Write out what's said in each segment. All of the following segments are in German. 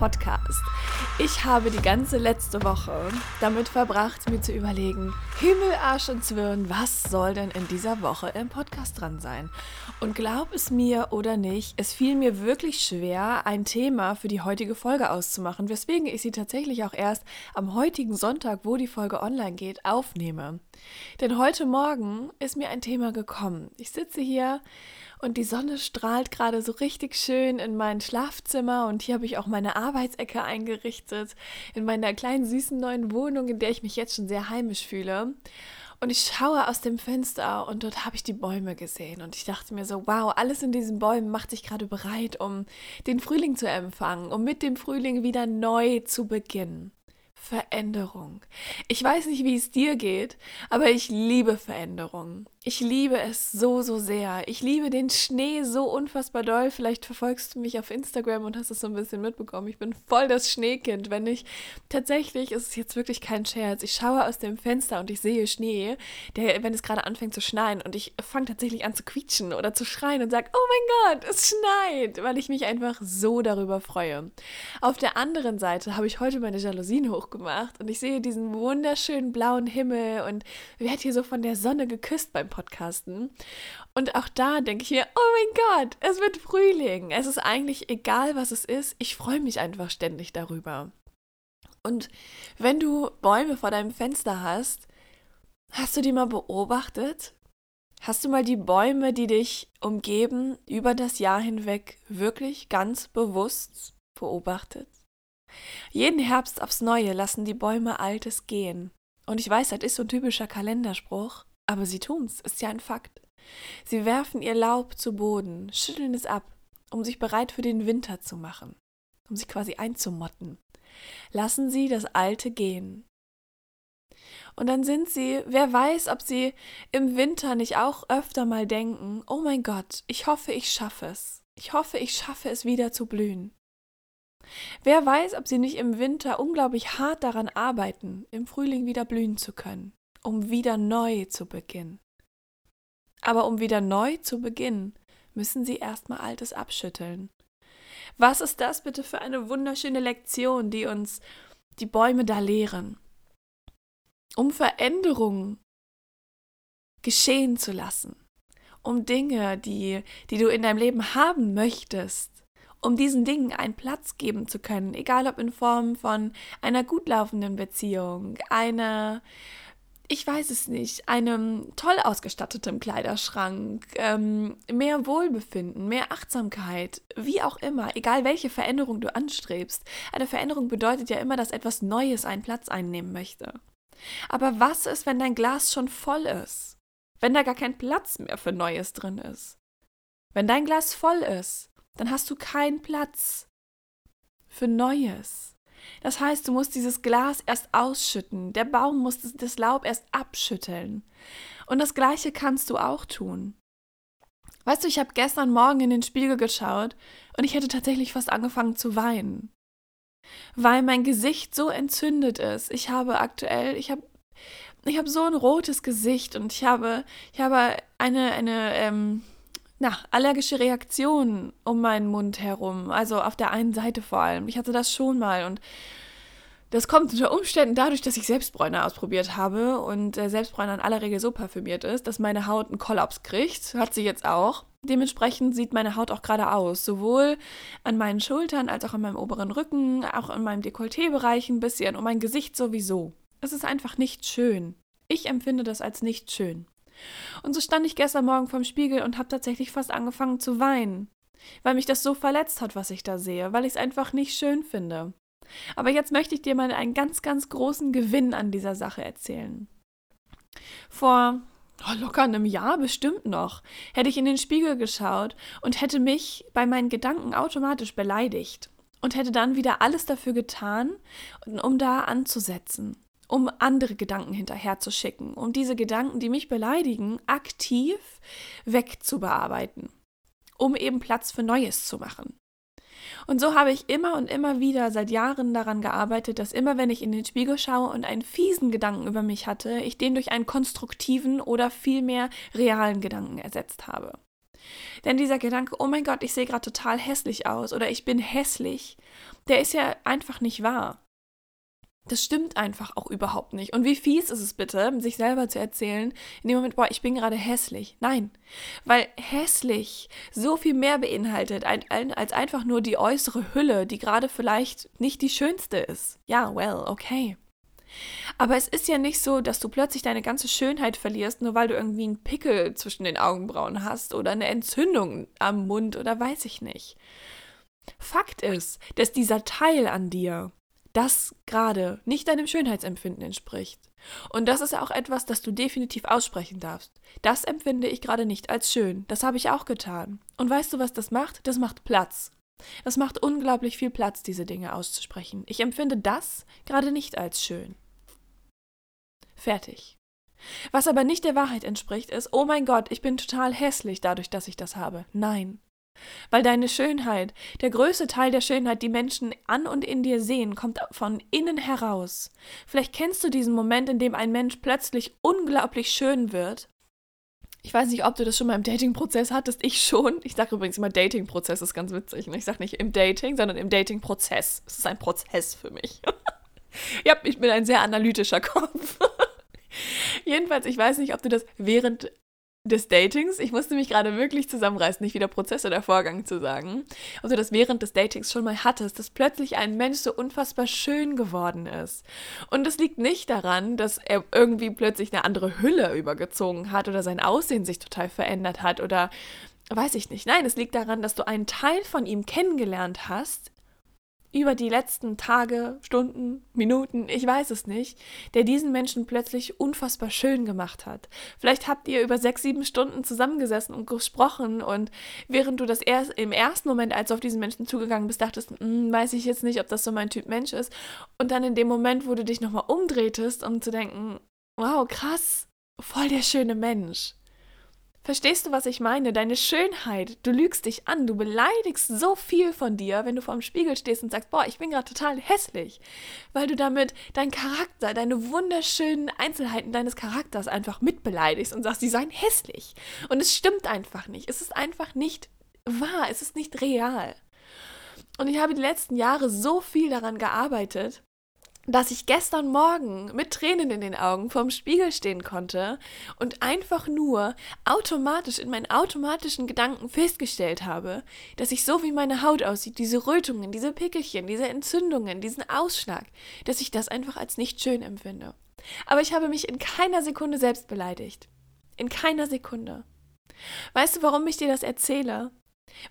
Lieblingspodcast. Ich habe die ganze letzte Woche damit verbracht, mir zu überlegen, Himmel, Arsch und Zwirn, was soll denn in dieser Woche im Podcast dran sein? Und glaub es mir oder nicht, es fiel mir wirklich schwer, ein Thema für die heutige Folge auszumachen, weswegen ich sie tatsächlich auch erst am heutigen Sonntag, wo die Folge online geht, aufnehme. Denn heute Morgen ist mir ein Thema gekommen. Ich sitze hier und die Sonne strahlt gerade so richtig schön in mein Schlafzimmer und hier habe ich auch meine Arbeitsecke eingerichtet in meiner kleinen süßen neuen Wohnung, in der ich mich jetzt schon sehr heimisch fühle. Und ich schaue aus dem Fenster und dort habe ich die Bäume gesehen. Und ich dachte mir so, wow, alles in diesen Bäumen macht sich gerade bereit, um den Frühling zu empfangen, um mit dem Frühling wieder neu zu beginnen. Veränderung. Ich weiß nicht, wie es dir geht, aber ich liebe Veränderung. Ich liebe es so, so sehr. Ich liebe den Schnee so unfassbar doll. Vielleicht verfolgst du mich auf Instagram und hast es so ein bisschen mitbekommen. Ich bin voll das Schneekind. Wenn ich tatsächlich, ist es jetzt wirklich kein Scherz, ich schaue aus dem Fenster und ich sehe Schnee, der, wenn es gerade anfängt zu schneien und ich fange tatsächlich an zu quietschen oder zu schreien und sage, oh mein Gott, es schneit, weil ich mich einfach so darüber freue. Auf der anderen Seite habe ich heute meine Jalousien hochgemacht und ich sehe diesen wunderschönen blauen Himmel und werde hier so von der Sonne geküsst beim Podcasten. Und auch da denke ich mir, oh mein Gott, es wird Frühling. Es ist eigentlich egal, was es ist. Ich freue mich einfach ständig darüber. Und wenn du Bäume vor deinem Fenster hast, hast du die mal beobachtet? Hast du mal die Bäume, die dich umgeben, über das Jahr hinweg wirklich ganz bewusst beobachtet? Jeden Herbst aufs Neue lassen die Bäume Altes gehen. Und ich weiß, das ist so ein typischer Kalenderspruch. Aber sie tun's, ist ja ein Fakt. Sie werfen ihr Laub zu Boden, schütteln es ab, um sich bereit für den Winter zu machen, um sich quasi einzumotten. Lassen sie das Alte gehen. Und dann sind sie, wer weiß, ob sie im Winter nicht auch öfter mal denken, oh mein Gott, ich hoffe, ich schaffe es. Ich hoffe, ich schaffe es wieder zu blühen. Wer weiß, ob sie nicht im Winter unglaublich hart daran arbeiten, im Frühling wieder blühen zu können um wieder neu zu beginnen. Aber um wieder neu zu beginnen, müssen sie erstmal Altes abschütteln. Was ist das bitte für eine wunderschöne Lektion, die uns die Bäume da lehren? Um Veränderungen geschehen zu lassen, um Dinge, die, die du in deinem Leben haben möchtest, um diesen Dingen einen Platz geben zu können, egal ob in Form von einer gut laufenden Beziehung, einer ich weiß es nicht, einem toll ausgestattetem Kleiderschrank, ähm, mehr Wohlbefinden, mehr Achtsamkeit, wie auch immer, egal welche Veränderung du anstrebst. Eine Veränderung bedeutet ja immer, dass etwas Neues einen Platz einnehmen möchte. Aber was ist, wenn dein Glas schon voll ist? Wenn da gar kein Platz mehr für Neues drin ist? Wenn dein Glas voll ist, dann hast du keinen Platz für Neues. Das heißt, du musst dieses Glas erst ausschütten. Der Baum muss das Laub erst abschütteln. Und das Gleiche kannst du auch tun. Weißt du, ich habe gestern Morgen in den Spiegel geschaut und ich hätte tatsächlich fast angefangen zu weinen. Weil mein Gesicht so entzündet ist. Ich habe aktuell, ich habe ich habe so ein rotes Gesicht und ich habe, ich habe eine, eine, ähm, na, allergische Reaktionen um meinen Mund herum. Also auf der einen Seite vor allem. Ich hatte das schon mal und das kommt unter Umständen dadurch, dass ich Selbstbräuner ausprobiert habe und der Selbstbräuner in aller Regel so parfümiert ist, dass meine Haut einen Kollaps kriegt. Hat sie jetzt auch. Dementsprechend sieht meine Haut auch gerade aus. Sowohl an meinen Schultern als auch an meinem oberen Rücken, auch in meinem Dekolletébereich ein bisschen und mein Gesicht sowieso. Es ist einfach nicht schön. Ich empfinde das als nicht schön. Und so stand ich gestern Morgen vorm Spiegel und habe tatsächlich fast angefangen zu weinen, weil mich das so verletzt hat, was ich da sehe, weil ich es einfach nicht schön finde. Aber jetzt möchte ich dir mal einen ganz, ganz großen Gewinn an dieser Sache erzählen. Vor oh, locker einem Jahr bestimmt noch, hätte ich in den Spiegel geschaut und hätte mich bei meinen Gedanken automatisch beleidigt. und hätte dann wieder alles dafür getan, um da anzusetzen, um andere Gedanken hinterherzuschicken, um diese Gedanken, die mich beleidigen, aktiv wegzubearbeiten, um eben Platz für Neues zu machen. Und so habe ich immer und immer wieder seit Jahren daran gearbeitet, dass immer wenn ich in den Spiegel schaue und einen fiesen Gedanken über mich hatte, ich den durch einen konstruktiven oder vielmehr realen Gedanken ersetzt habe. Denn dieser Gedanke, oh mein Gott, ich sehe gerade total hässlich aus oder ich bin hässlich, der ist ja einfach nicht wahr. Das stimmt einfach auch überhaupt nicht. Und wie fies ist es bitte, sich selber zu erzählen, in dem Moment, boah, ich bin gerade hässlich. Nein, weil hässlich so viel mehr beinhaltet als einfach nur die äußere Hülle, die gerade vielleicht nicht die schönste ist. Ja, well, okay. Aber es ist ja nicht so, dass du plötzlich deine ganze Schönheit verlierst, nur weil du irgendwie einen Pickel zwischen den Augenbrauen hast oder eine Entzündung am Mund oder weiß ich nicht. Fakt ist, dass dieser Teil an dir, das gerade nicht deinem Schönheitsempfinden entspricht. Und das ist auch etwas, das du definitiv aussprechen darfst. Das empfinde ich gerade nicht als schön. Das habe ich auch getan. Und weißt du, was das macht? Das macht Platz. Das macht unglaublich viel Platz, diese Dinge auszusprechen. Ich empfinde das gerade nicht als schön. Fertig. Was aber nicht der Wahrheit entspricht, ist, oh mein Gott, ich bin total hässlich dadurch, dass ich das habe. Nein. Weil deine Schönheit, der größte Teil der Schönheit, die Menschen an und in dir sehen, kommt von innen heraus. Vielleicht kennst du diesen Moment, in dem ein Mensch plötzlich unglaublich schön wird. Ich weiß nicht, ob du das schon mal im Dating-Prozess hattest. Ich schon. Ich sage übrigens immer, Dating-Prozess ist ganz witzig. Ich sage nicht im Dating, sondern im Dating-Prozess. Es ist ein Prozess für mich. ja, ich bin ein sehr analytischer Kopf. Jedenfalls, ich weiß nicht, ob du das während des Datings, ich musste mich gerade wirklich zusammenreißen, nicht wieder Prozess oder Vorgang zu sagen, ob du das während des Datings schon mal hattest, dass plötzlich ein Mensch so unfassbar schön geworden ist. Und das liegt nicht daran, dass er irgendwie plötzlich eine andere Hülle übergezogen hat oder sein Aussehen sich total verändert hat oder weiß ich nicht. Nein, es liegt daran, dass du einen Teil von ihm kennengelernt hast, über die letzten Tage, Stunden, Minuten, ich weiß es nicht, der diesen Menschen plötzlich unfassbar schön gemacht hat. Vielleicht habt ihr über sechs, sieben Stunden zusammengesessen und gesprochen und während du das erst im ersten Moment, als du auf diesen Menschen zugegangen bist, dachtest, hm, weiß ich jetzt nicht, ob das so mein Typ Mensch ist. Und dann in dem Moment, wo du dich nochmal umdrehtest, um zu denken, wow, krass, voll der schöne Mensch. Verstehst du, was ich meine? Deine Schönheit, du lügst dich an, du beleidigst so viel von dir, wenn du vor dem Spiegel stehst und sagst, boah, ich bin gerade total hässlich, weil du damit deinen Charakter, deine wunderschönen Einzelheiten deines Charakters einfach mitbeleidigst und sagst, sie seien hässlich. Und es stimmt einfach nicht. Es ist einfach nicht wahr, es ist nicht real. Und ich habe die letzten Jahre so viel daran gearbeitet, dass ich gestern Morgen mit Tränen in den Augen vorm Spiegel stehen konnte und einfach nur automatisch in meinen automatischen Gedanken festgestellt habe, dass ich so wie meine Haut aussieht, diese Rötungen, diese Pickelchen, diese Entzündungen, diesen Ausschlag, dass ich das einfach als nicht schön empfinde. Aber ich habe mich in keiner Sekunde selbst beleidigt. In keiner Sekunde. Weißt du, warum ich dir das erzähle?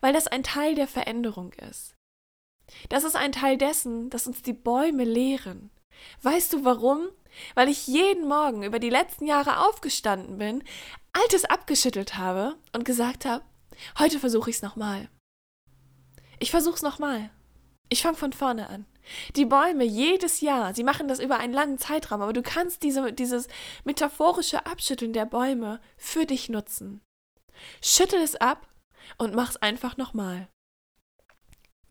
Weil das ein Teil der Veränderung ist. Das ist ein Teil dessen, dass uns die Bäume lehren. Weißt du warum? Weil ich jeden Morgen über die letzten Jahre aufgestanden bin, Altes abgeschüttelt habe und gesagt habe, heute versuche ich es nochmal. Ich versuche es nochmal. Ich fange von vorne an. Die Bäume jedes Jahr, sie machen das über einen langen Zeitraum, aber du kannst diese, dieses metaphorische Abschütteln der Bäume für dich nutzen. Schüttel es ab und mach's einfach nochmal.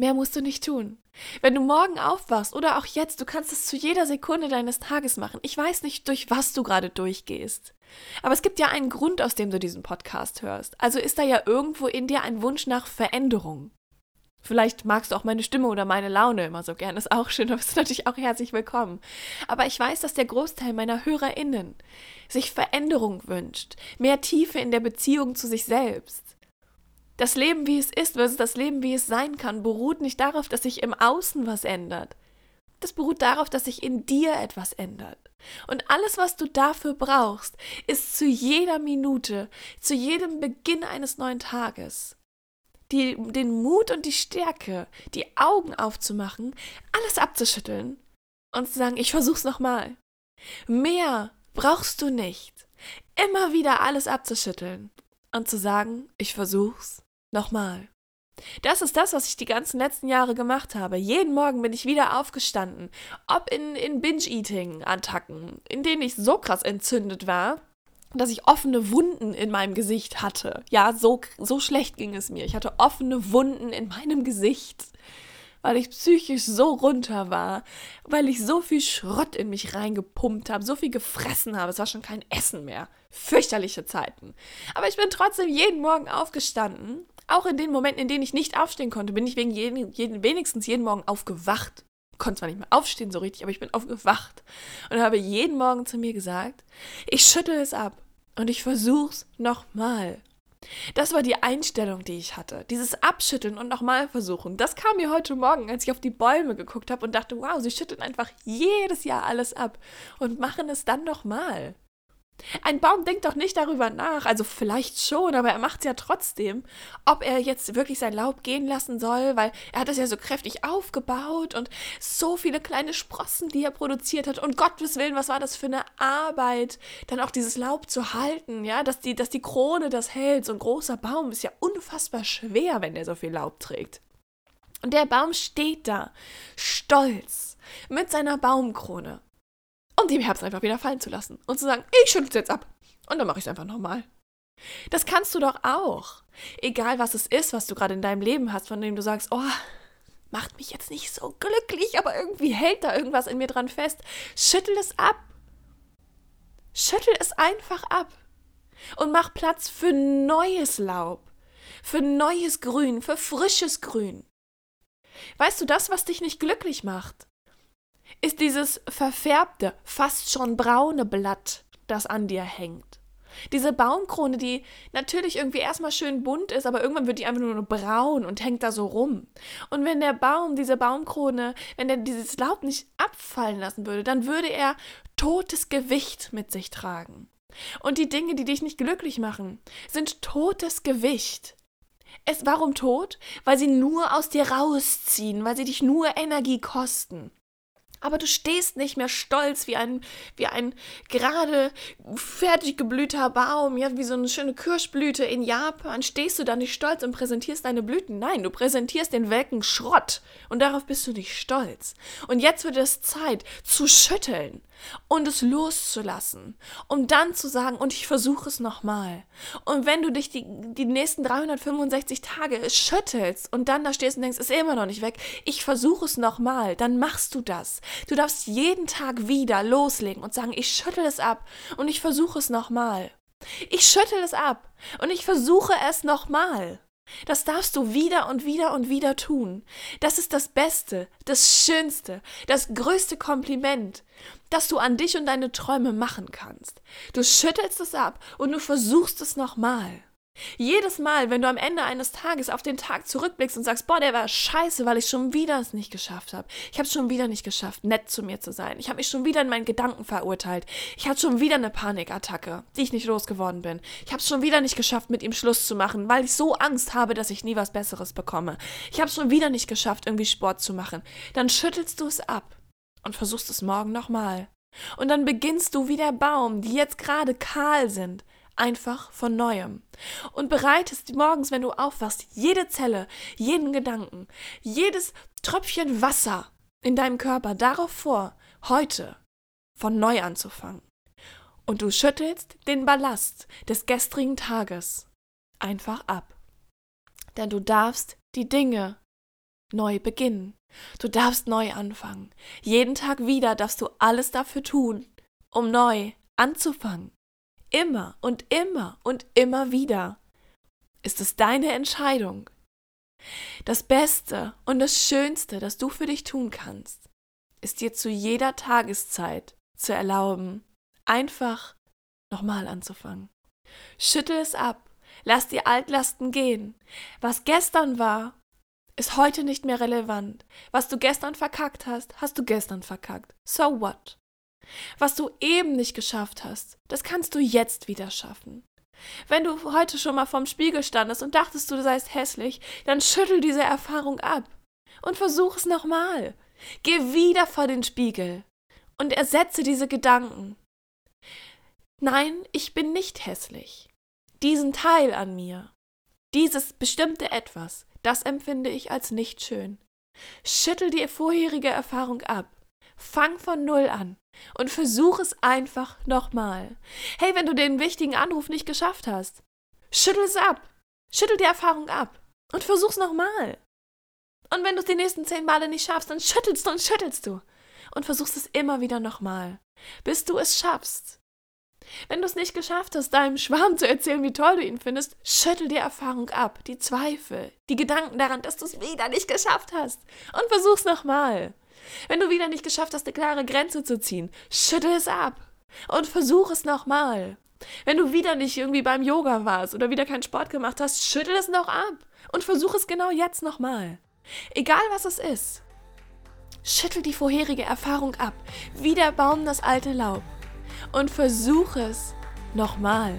Mehr musst du nicht tun. Wenn du morgen aufwachst oder auch jetzt, du kannst es zu jeder Sekunde deines Tages machen. Ich weiß nicht, durch was du gerade durchgehst. Aber es gibt ja einen Grund, aus dem du diesen Podcast hörst. Also ist da ja irgendwo in dir ein Wunsch nach Veränderung. Vielleicht magst du auch meine Stimme oder meine Laune immer so gern, ist auch schön, da bist du natürlich auch herzlich willkommen. Aber ich weiß, dass der Großteil meiner HörerInnen sich Veränderung wünscht, mehr Tiefe in der Beziehung zu sich selbst. Das Leben, wie es ist, versus das Leben, wie es sein kann, beruht nicht darauf, dass sich im Außen was ändert. Das beruht darauf, dass sich in dir etwas ändert. Und alles, was du dafür brauchst, ist zu jeder Minute, zu jedem Beginn eines neuen Tages, die, den Mut und die Stärke, die Augen aufzumachen, alles abzuschütteln und zu sagen, ich versuch's nochmal. Mehr brauchst du nicht. Immer wieder alles abzuschütteln und zu sagen, ich versuch's Nochmal. Das ist das, was ich die ganzen letzten Jahre gemacht habe. Jeden Morgen bin ich wieder aufgestanden. Ob in, in Binge-Eating-Attacken, in denen ich so krass entzündet war, dass ich offene Wunden in meinem Gesicht hatte. Ja, so, so schlecht ging es mir. Ich hatte offene Wunden in meinem Gesicht weil ich psychisch so runter war, weil ich so viel Schrott in mich reingepumpt habe, so viel gefressen habe. Es war schon kein Essen mehr. Fürchterliche Zeiten. Aber ich bin trotzdem jeden Morgen aufgestanden. Auch in den Momenten, in denen ich nicht aufstehen konnte, bin ich wegen jeden, jeden, wenigstens jeden Morgen aufgewacht. Konnte zwar nicht mehr aufstehen so richtig, aber ich bin aufgewacht und habe jeden Morgen zu mir gesagt, ich schüttel es ab und ich versuch's nochmal. Das war die Einstellung, die ich hatte. Dieses Abschütteln und nochmal versuchen. Das kam mir heute Morgen, als ich auf die Bäume geguckt habe und dachte, wow, sie schütteln einfach jedes Jahr alles ab und machen es dann nochmal. Ein Baum denkt doch nicht darüber nach, also vielleicht schon, aber er macht es ja trotzdem, ob er jetzt wirklich sein Laub gehen lassen soll, weil er hat es ja so kräftig aufgebaut und so viele kleine Sprossen, die er produziert hat. Und Gottes Willen, was war das für eine Arbeit, dann auch dieses Laub zu halten, ja, dass die, dass die Krone das hält. So ein großer Baum ist ja unfassbar schwer, wenn der so viel Laub trägt. Und der Baum steht da, stolz, mit seiner Baumkrone und im Herbst einfach wieder fallen zu lassen und zu sagen, ich schüttle es jetzt ab. Und dann mache ich es einfach nochmal. Das kannst du doch auch. Egal was es ist, was du gerade in deinem Leben hast, von dem du sagst, oh, macht mich jetzt nicht so glücklich, aber irgendwie hält da irgendwas in mir dran fest. Schüttel es ab. Schüttel es einfach ab. Und mach Platz für neues Laub, für neues Grün, für frisches Grün. Weißt du, das, was dich nicht glücklich macht, ist dieses verfärbte, fast schon braune Blatt, das an dir hängt. Diese Baumkrone, die natürlich irgendwie erstmal schön bunt ist, aber irgendwann wird die einfach nur braun und hängt da so rum. Und wenn der Baum, diese Baumkrone, wenn er dieses Laub nicht abfallen lassen würde, dann würde er totes Gewicht mit sich tragen. Und die Dinge, die dich nicht glücklich machen, sind totes Gewicht. Es, warum tot? Weil sie nur aus dir rausziehen, weil sie dich nur Energie kosten. Aber du stehst nicht mehr stolz wie ein, wie ein gerade fertig geblühter Baum, ja, wie so eine schöne Kirschblüte in Japan. Stehst du da nicht stolz und präsentierst deine Blüten? Nein, du präsentierst den welken Schrott. Und darauf bist du nicht stolz. Und jetzt wird es Zeit zu schütteln und es loszulassen, um dann zu sagen, und ich versuche es nochmal. Und wenn du dich die, die nächsten 365 Tage schüttelst und dann da stehst und denkst, ist immer noch nicht weg, ich versuche es nochmal, dann machst du das. Du darfst jeden Tag wieder loslegen und sagen, ich schüttel es ab und ich versuche es nochmal. Ich schüttel es ab und ich versuche es nochmal. Das darfst du wieder und wieder und wieder tun. Das ist das Beste, das Schönste, das größte Kompliment, das du an dich und deine Träume machen kannst. Du schüttelst es ab und du versuchst es nochmal. Jedes Mal, wenn du am Ende eines Tages auf den Tag zurückblickst und sagst, boah, der war scheiße, weil ich schon wieder es nicht geschafft habe. Ich habe es schon wieder nicht geschafft, nett zu mir zu sein. Ich habe mich schon wieder in meinen Gedanken verurteilt. Ich hatte schon wieder eine Panikattacke, die ich nicht losgeworden bin. Ich habe es schon wieder nicht geschafft, mit ihm Schluss zu machen, weil ich so Angst habe, dass ich nie was Besseres bekomme. Ich habe es schon wieder nicht geschafft, irgendwie Sport zu machen. Dann schüttelst du es ab und versuchst es morgen nochmal. Und dann beginnst du wie der Baum, die jetzt gerade kahl sind, einfach von neuem. Und bereitest morgens, wenn du aufwachst, jede Zelle, jeden Gedanken, jedes Tröpfchen Wasser in deinem Körper darauf vor, heute von neu anzufangen. Und du schüttelst den Ballast des gestrigen Tages einfach ab. Denn du darfst die Dinge neu beginnen. Du darfst neu anfangen. Jeden Tag wieder darfst du alles dafür tun, um neu anzufangen. Immer und immer und immer wieder ist es deine Entscheidung. Das Beste und das Schönste, das du für dich tun kannst, ist dir zu jeder Tageszeit zu erlauben, einfach nochmal anzufangen. Schüttel es ab, lass die Altlasten gehen. Was gestern war, ist heute nicht mehr relevant. Was du gestern verkackt hast, hast du gestern verkackt. So what? Was du eben nicht geschafft hast, das kannst du jetzt wieder schaffen. Wenn du heute schon mal vorm Spiegel standest und dachtest, du seist hässlich, dann schüttel diese Erfahrung ab und versuch es nochmal. Geh wieder vor den Spiegel und ersetze diese Gedanken. Nein, ich bin nicht hässlich. Diesen Teil an mir, Dieses bestimmte etwas, das empfinde ich als nicht schön. Schüttel die vorherige Erfahrung ab. Fang von Null an und versuch es einfach nochmal. Hey, wenn du den wichtigen Anruf nicht geschafft hast, schüttel es ab. Schüttel die Erfahrung ab und versuch's nochmal. Und wenn du es die nächsten zehn Male nicht schaffst, dann schüttelst du und schüttelst du und versuchst es immer wieder nochmal, bis du es schaffst. Wenn du es nicht geschafft hast, deinem Schwarm zu erzählen, wie toll du ihn findest, schüttel die Erfahrung ab, die Zweifel, die Gedanken daran, dass du es wieder nicht geschafft hast und versuch's nochmal. Wenn du wieder nicht geschafft hast, eine klare Grenze zu ziehen, schüttel es ab und versuch es nochmal. Wenn du wieder nicht irgendwie beim Yoga warst oder wieder keinen Sport gemacht hast, schüttel es noch ab und versuch es genau jetzt nochmal. Egal was es ist. Schüttel die vorherige Erfahrung ab, wie der Baum das alte Laub und versuch es nochmal.